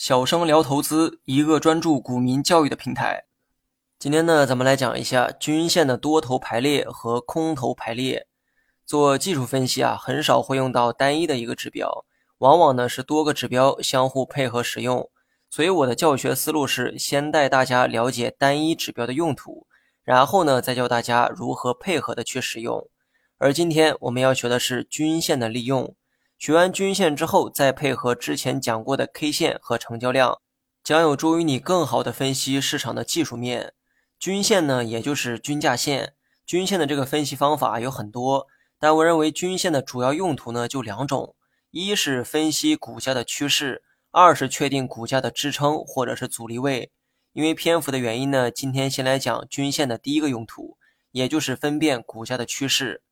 小生聊投资，一个专注股民教育的平台。今天呢，咱们来讲一下均线的多头排列和空头排列。做技术分析啊，很少会用到单一的一个指标，往往呢是多个指标相互配合使用。所以我的教学思路是先带大家了解单一指标的用途，然后呢再教大家如何配合的去使用。而今天我们要学的是均线的利用。学完均线之后，再配合之前讲过的 K 线和成交量，将有助于你更好的分析市场的技术面。均线呢，也就是均价线。均线的这个分析方法有很多，但我认为均线的主要用途呢就两种：一是分析股价的趋势，二是确定股价的支撑或者是阻力位。因为篇幅的原因呢，今天先来讲均线的第一个用途，也就是分辨股价的趋势。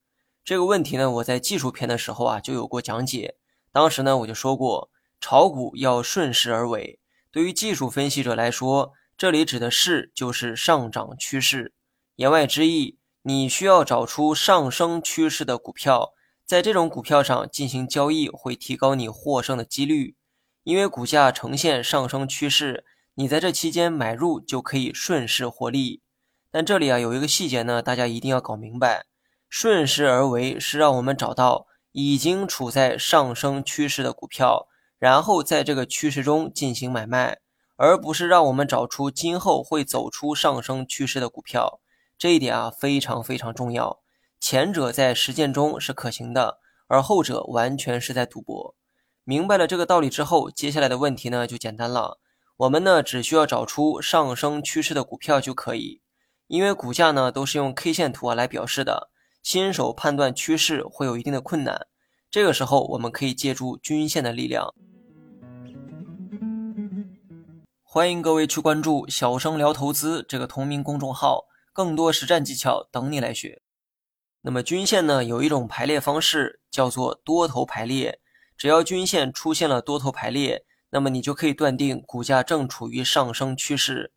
这个问题呢，我在技术篇的时候啊就有过讲解。当时呢我就说过，炒股要顺势而为。对于技术分析者来说，这里指的是就是上涨趋势。言外之意，你需要找出上升趋势的股票，在这种股票上进行交易，会提高你获胜的几率。因为股价呈现上升趋势，你在这期间买入就可以顺势获利。但这里啊有一个细节呢，大家一定要搞明白。顺势而为是让我们找到已经处在上升趋势的股票，然后在这个趋势中进行买卖，而不是让我们找出今后会走出上升趋势的股票。这一点啊非常非常重要。前者在实践中是可行的，而后者完全是在赌博。明白了这个道理之后，接下来的问题呢就简单了。我们呢只需要找出上升趋势的股票就可以，因为股价呢都是用 K 线图啊来表示的。新手判断趋势会有一定的困难，这个时候我们可以借助均线的力量。欢迎各位去关注“小生聊投资”这个同名公众号，更多实战技巧等你来学。那么均线呢，有一种排列方式叫做多头排列，只要均线出现了多头排列，那么你就可以断定股价正处于上升趋势。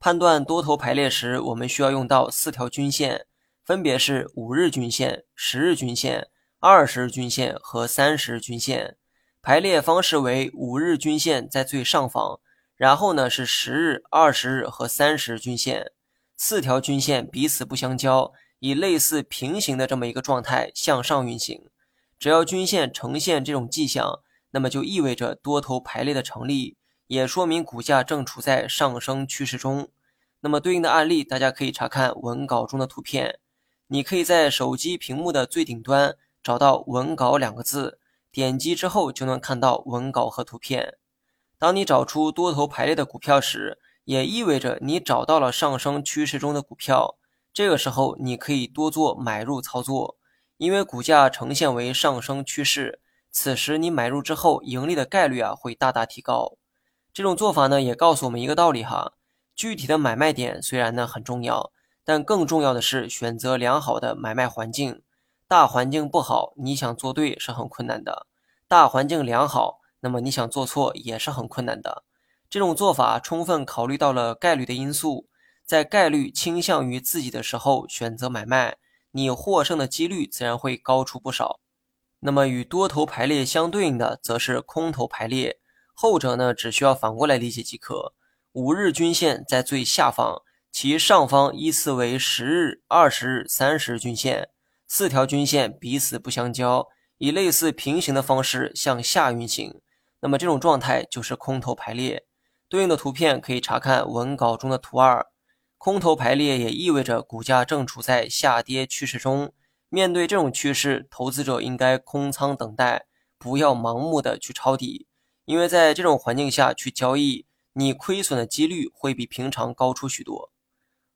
判断多头排列时，我们需要用到四条均线。分别是五日均线、十日均线、二十日均线和三十日均线。排列方式为五日均线在最上方，然后呢是十日、二十日和三十日均线。四条均线彼此不相交，以类似平行的这么一个状态向上运行。只要均线呈现这种迹象，那么就意味着多头排列的成立，也说明股价正处在上升趋势中。那么对应的案例，大家可以查看文稿中的图片。你可以在手机屏幕的最顶端找到“文稿”两个字，点击之后就能看到文稿和图片。当你找出多头排列的股票时，也意味着你找到了上升趋势中的股票。这个时候，你可以多做买入操作，因为股价呈现为上升趋势。此时你买入之后，盈利的概率啊会大大提高。这种做法呢，也告诉我们一个道理哈：具体的买卖点虽然呢很重要。但更重要的是选择良好的买卖环境。大环境不好，你想做对是很困难的；大环境良好，那么你想做错也是很困难的。这种做法充分考虑到了概率的因素，在概率倾向于自己的时候选择买卖，你获胜的几率自然会高出不少。那么与多头排列相对应的则是空头排列，后者呢只需要反过来理解即可。五日均线在最下方。其上方依次为十日、二十日、三十日均线，四条均线彼此不相交，以类似平行的方式向下运行。那么这种状态就是空头排列。对应的图片可以查看文稿中的图二。空头排列也意味着股价正处在下跌趋势中。面对这种趋势，投资者应该空仓等待，不要盲目的去抄底，因为在这种环境下去交易，你亏损的几率会比平常高出许多。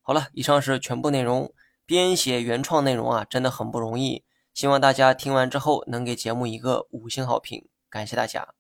好了，以上是全部内容。编写原创内容啊，真的很不容易。希望大家听完之后能给节目一个五星好评，感谢大家。